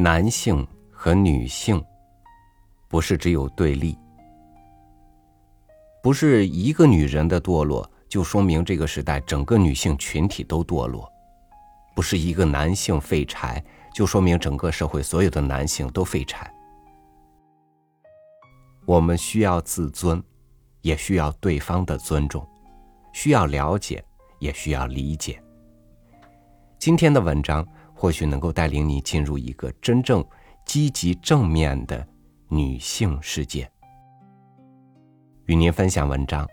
男性和女性不是只有对立，不是一个女人的堕落就说明这个时代整个女性群体都堕落，不是一个男性废柴就说明整个社会所有的男性都废柴。我们需要自尊，也需要对方的尊重，需要了解，也需要理解。今天的文章。或许能够带领你进入一个真正积极正面的女性世界。与您分享文章：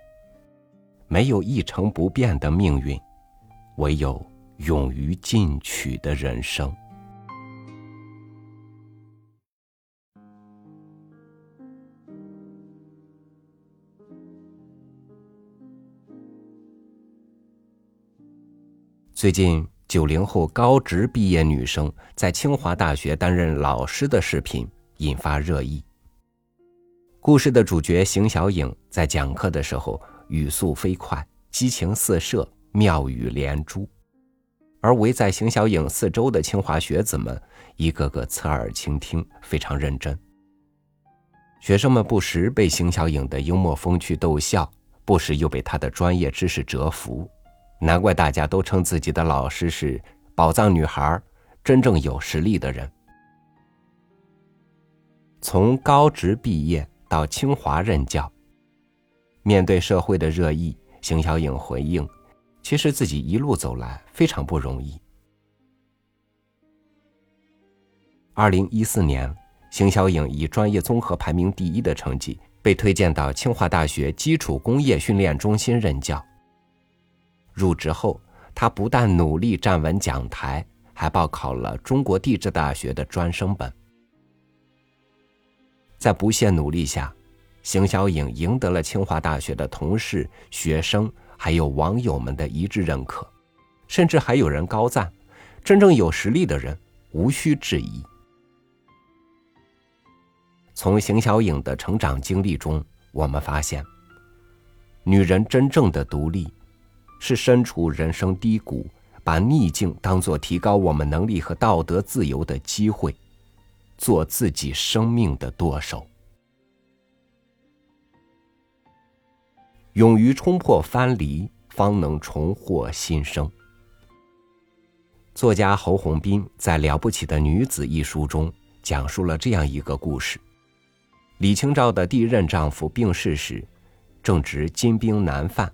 没有一成不变的命运，唯有勇于进取的人生。最近。九零后高职毕业女生在清华大学担任老师的视频引发热议。故事的主角邢小颖在讲课的时候语速飞快，激情四射，妙语连珠，而围在邢小颖四周的清华学子们一个个侧耳倾听，非常认真。学生们不时被邢小颖的幽默风趣逗笑，不时又被她的专业知识折服。难怪大家都称自己的老师是“宝藏女孩”，真正有实力的人。从高职毕业到清华任教，面对社会的热议，邢小颖回应：“其实自己一路走来非常不容易。”二零一四年，邢小颖以专业综合排名第一的成绩被推荐到清华大学基础工业训练中心任教。入职后，他不但努力站稳讲台，还报考了中国地质大学的专升本。在不懈努力下，邢小颖赢得了清华大学的同事、学生还有网友们的一致认可，甚至还有人高赞：“真正有实力的人，无需质疑。”从邢小颖的成长经历中，我们发现，女人真正的独立。是身处人生低谷，把逆境当作提高我们能力和道德自由的机会，做自己生命的舵手，勇于冲破藩篱，方能重获新生。作家侯鸿斌在《了不起的女子》一书中讲述了这样一个故事：李清照的第一任丈夫病逝时，正值金兵南犯。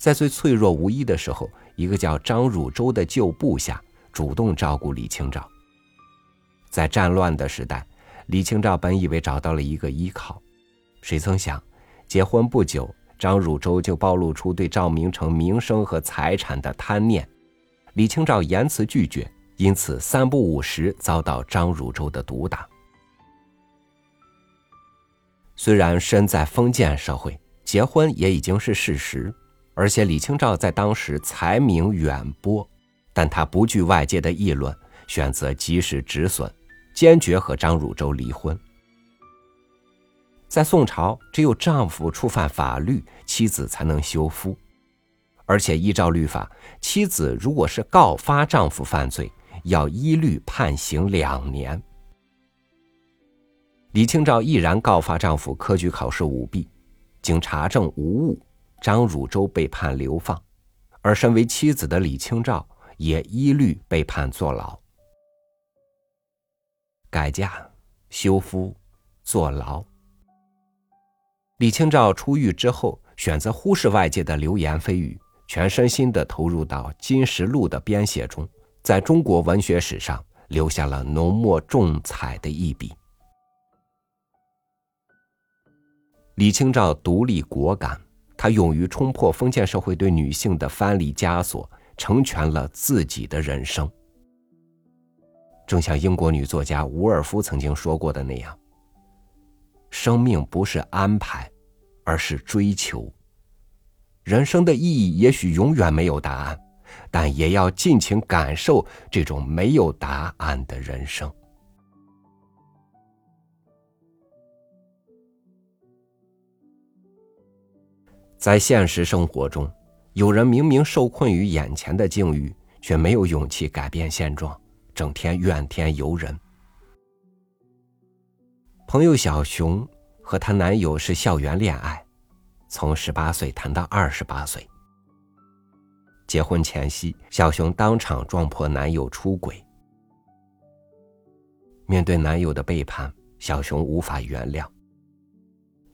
在最脆弱无依的时候，一个叫张汝舟的旧部下主动照顾李清照。在战乱的时代，李清照本以为找到了一个依靠，谁曾想，结婚不久，张汝舟就暴露出对赵明诚名声和财产的贪念。李清照严词拒绝，因此三不五时遭到张汝舟的毒打。虽然身在封建社会，结婚也已经是事实。而且李清照在当时才名远播，但她不惧外界的议论，选择及时止损，坚决和张汝舟离婚。在宋朝，只有丈夫触犯法律，妻子才能休夫，而且依照律法，妻子如果是告发丈夫犯罪，要一律判刑两年。李清照毅然告发丈夫科举考试舞弊，经查证无误。张汝舟被判流放，而身为妻子的李清照也一律被判坐牢。改嫁、休夫、坐牢。李清照出狱之后，选择忽视外界的流言蜚语，全身心的投入到《金石录》的编写中，在中国文学史上留下了浓墨重彩的一笔。李清照独立果敢。她勇于冲破封建社会对女性的藩篱枷锁，成全了自己的人生。正像英国女作家伍尔夫曾经说过的那样：“生命不是安排，而是追求。人生的意义也许永远没有答案，但也要尽情感受这种没有答案的人生。”在现实生活中，有人明明受困于眼前的境遇，却没有勇气改变现状，整天怨天尤人，朋友小熊和她男友是校园恋爱，从十八岁谈到二十八岁。结婚前夕，小熊当场撞破男友出轨。面对男友的背叛，小熊无法原谅。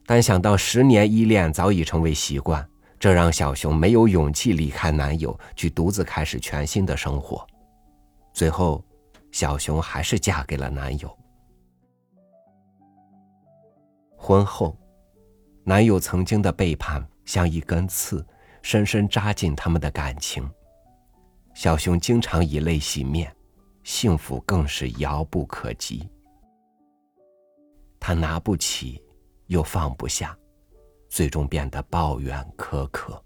但想到十年依恋早已成为习惯，这让小熊没有勇气离开男友，去独自开始全新的生活。最后，小熊还是嫁给了男友。婚后，男友曾经的背叛像一根刺。深深扎进他们的感情。小熊经常以泪洗面，幸福更是遥不可及。他拿不起，又放不下，最终变得抱怨苛刻。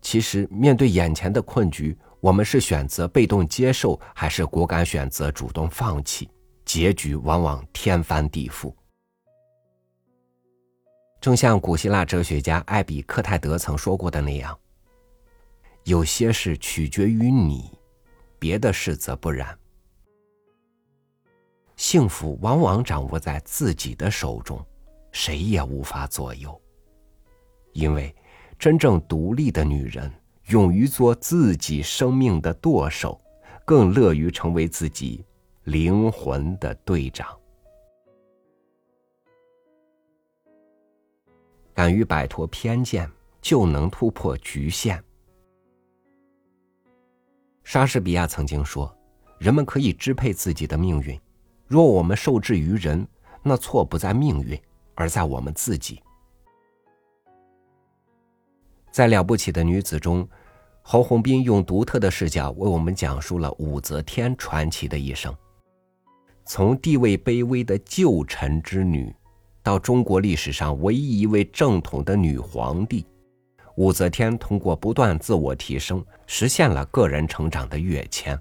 其实，面对眼前的困局，我们是选择被动接受，还是果敢选择主动放弃？结局往往天翻地覆。正像古希腊哲学家艾比克泰德曾说过的那样：“有些事取决于你，别的事则不然。幸福往往掌握在自己的手中，谁也无法左右。因为真正独立的女人，勇于做自己生命的舵手，更乐于成为自己灵魂的队长。”敢于摆脱偏见，就能突破局限。莎士比亚曾经说：“人们可以支配自己的命运，若我们受制于人，那错不在命运，而在我们自己。”在《了不起的女子》中，侯鸿斌用独特的视角为我们讲述了武则天传奇的一生，从地位卑微的旧臣之女。到中国历史上唯一一位正统的女皇帝，武则天通过不断自我提升，实现了个人成长的跃迁。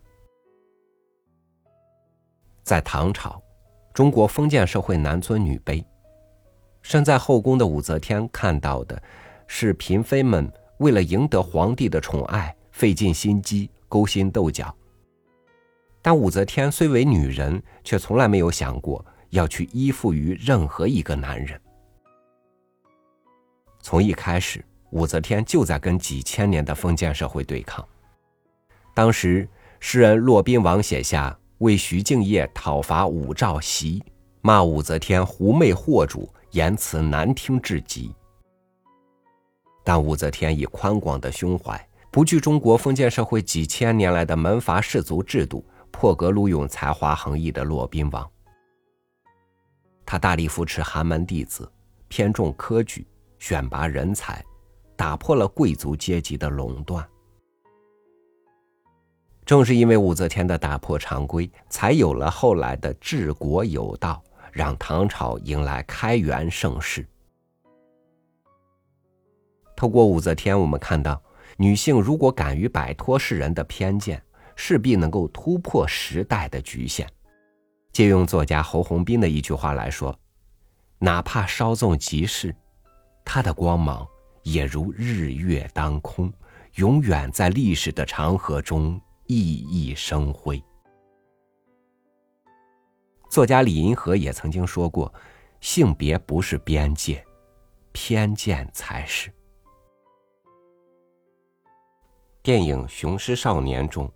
在唐朝，中国封建社会男尊女卑，身在后宫的武则天看到的是嫔妃们为了赢得皇帝的宠爱，费尽心机，勾心斗角。但武则天虽为女人，却从来没有想过。要去依附于任何一个男人。从一开始，武则天就在跟几千年的封建社会对抗。当时，诗人骆宾王写下为徐敬业讨伐武曌檄，骂武则天狐媚惑主，言辞难听至极。但武则天以宽广的胸怀，不惧中国封建社会几千年来的门阀士族制度，破格录用才华横溢的骆宾王。他大力扶持寒门弟子，偏重科举，选拔人才，打破了贵族阶级的垄断。正是因为武则天的打破常规，才有了后来的治国有道，让唐朝迎来开元盛世。透过武则天，我们看到，女性如果敢于摆脱世人的偏见，势必能够突破时代的局限。借用作家侯鸿斌的一句话来说：“哪怕稍纵即逝，他的光芒也如日月当空，永远在历史的长河中熠熠生辉。”作家李银河也曾经说过：“性别不是边界，偏见才是。”电影《雄狮少年》中，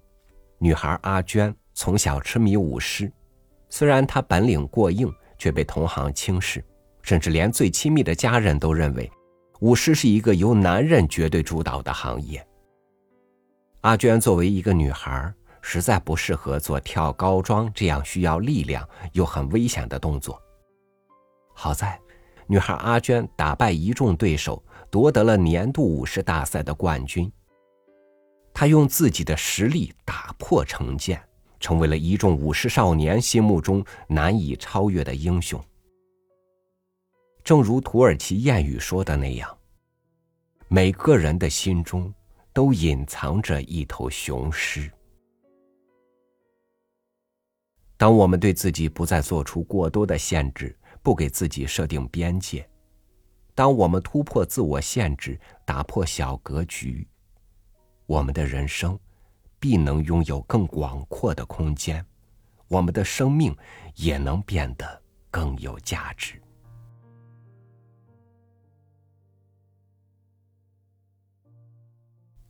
女孩阿娟从小痴迷舞狮。虽然她本领过硬，却被同行轻视，甚至连最亲密的家人都认为，舞狮是一个由男人绝对主导的行业。阿娟作为一个女孩，实在不适合做跳高桩这样需要力量又很危险的动作。好在，女孩阿娟打败一众对手，夺得了年度舞狮大赛的冠军。她用自己的实力打破成见。成为了一众武士少年心目中难以超越的英雄。正如土耳其谚语说的那样：“每个人的心中都隐藏着一头雄狮。”当我们对自己不再做出过多的限制，不给自己设定边界；当我们突破自我限制，打破小格局，我们的人生。必能拥有更广阔的空间，我们的生命也能变得更有价值。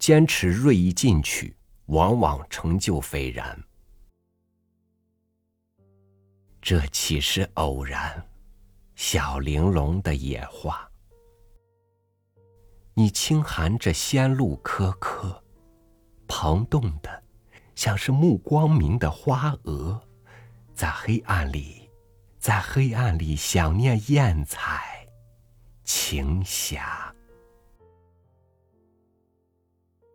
坚持锐意进取，往往成就斐然。这岂是偶然？小玲珑的野花，你轻含着仙露颗颗，蓬动的，像是目光明的花蛾，在黑暗里，在黑暗里想念艳彩，晴霞。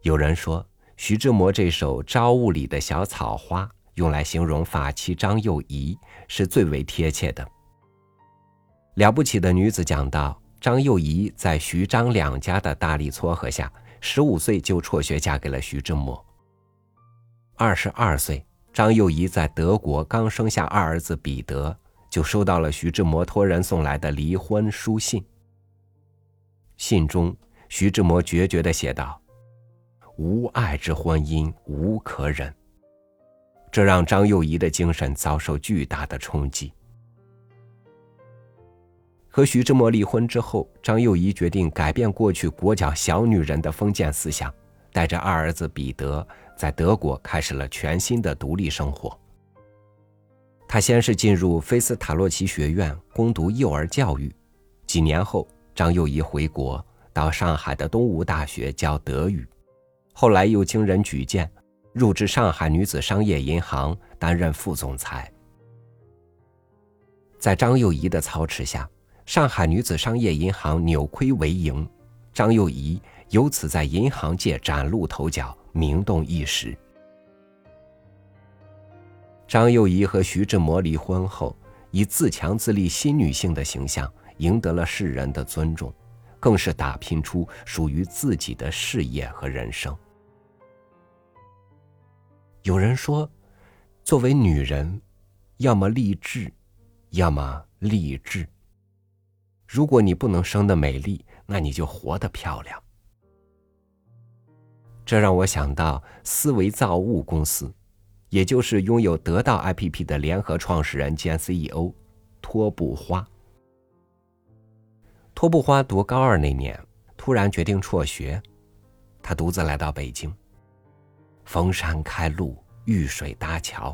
有人说，徐志摩这首《朝雾里的小草花》用来形容法妻张幼仪是最为贴切的。了不起的女子讲到，张幼仪在徐张两家的大力撮合下，十五岁就辍学嫁给了徐志摩。二十二岁，张幼仪在德国刚生下二儿子彼得，就收到了徐志摩托人送来的离婚书信。信中，徐志摩决绝的写道。无爱之婚姻无可忍，这让张幼仪的精神遭受巨大的冲击。和徐志摩离婚之后，张幼仪决定改变过去裹脚小女人的封建思想，带着二儿子彼得在德国开始了全新的独立生活。他先是进入菲斯塔洛奇学院攻读幼儿教育，几年后，张幼仪回国到上海的东吴大学教德语。后来又经人举荐，入职上海女子商业银行担任副总裁。在张幼仪的操持下，上海女子商业银行扭亏为盈，张幼仪由此在银行界崭露头角，名动一时。张幼仪和徐志摩离婚后，以自强自立新女性的形象赢得了世人的尊重，更是打拼出属于自己的事业和人生。有人说，作为女人，要么励志，要么励志。如果你不能生得美丽，那你就活得漂亮。这让我想到思维造物公司，也就是拥有得到 APP 的联合创始人兼 CEO 托布花。托布花读高二那年，突然决定辍学，他独自来到北京。逢山开路，遇水搭桥。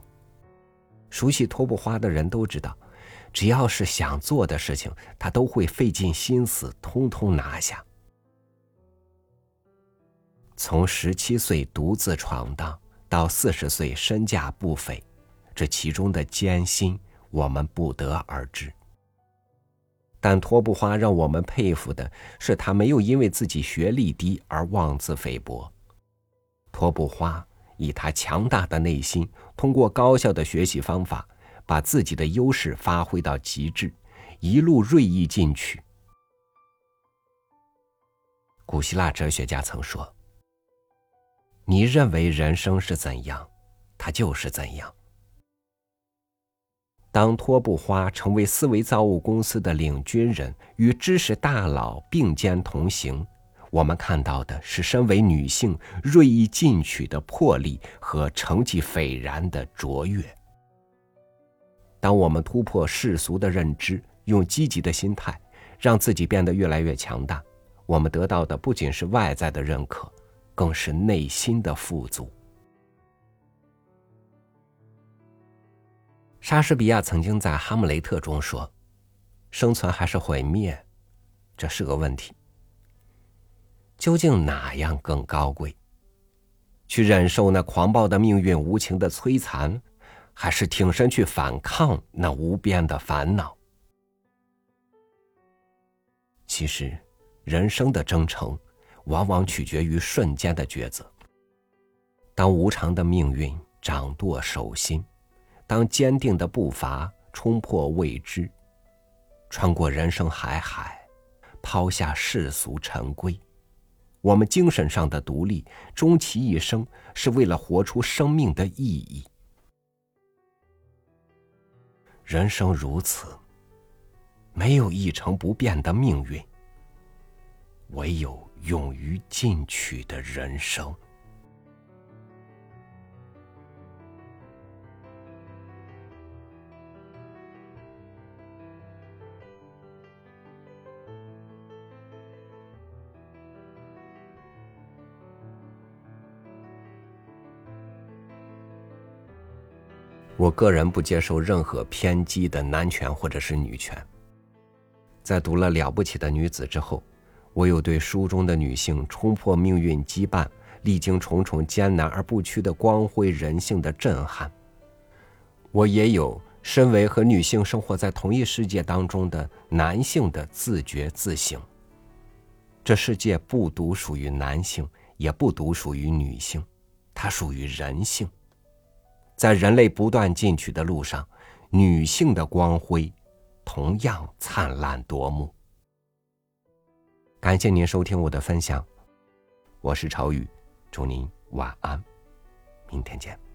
熟悉托布花的人都知道，只要是想做的事情，他都会费尽心思，通通拿下。从十七岁独自闯荡到四十岁身价不菲，这其中的艰辛，我们不得而知。但托布花让我们佩服的是，他没有因为自己学历低而妄自菲薄。托布花以他强大的内心，通过高效的学习方法，把自己的优势发挥到极致，一路锐意进取。古希腊哲学家曾说：“你认为人生是怎样，它就是怎样。”当托布花成为思维造物公司的领军人，与知识大佬并肩同行。我们看到的是身为女性锐意进取的魄力和成绩斐然的卓越。当我们突破世俗的认知，用积极的心态让自己变得越来越强大，我们得到的不仅是外在的认可，更是内心的富足。莎士比亚曾经在《哈姆雷特》中说：“生存还是毁灭，这是个问题。”究竟哪样更高贵？去忍受那狂暴的命运无情的摧残，还是挺身去反抗那无边的烦恼？其实，人生的征程，往往取决于瞬间的抉择。当无常的命运掌舵手心，当坚定的步伐冲破未知，穿过人生海海，抛下世俗尘归。我们精神上的独立，终其一生是为了活出生命的意义。人生如此，没有一成不变的命运，唯有勇于进取的人生。我个人不接受任何偏激的男权或者是女权。在读了《了不起的女子》之后，我有对书中的女性冲破命运羁绊、历经重重艰难而不屈的光辉人性的震撼。我也有身为和女性生活在同一世界当中的男性的自觉自省。这世界不独属于男性，也不独属于女性，它属于人性。在人类不断进取的路上，女性的光辉。同样灿烂夺目。感谢您收听我的分享，我是朝雨，祝您晚安，明天见。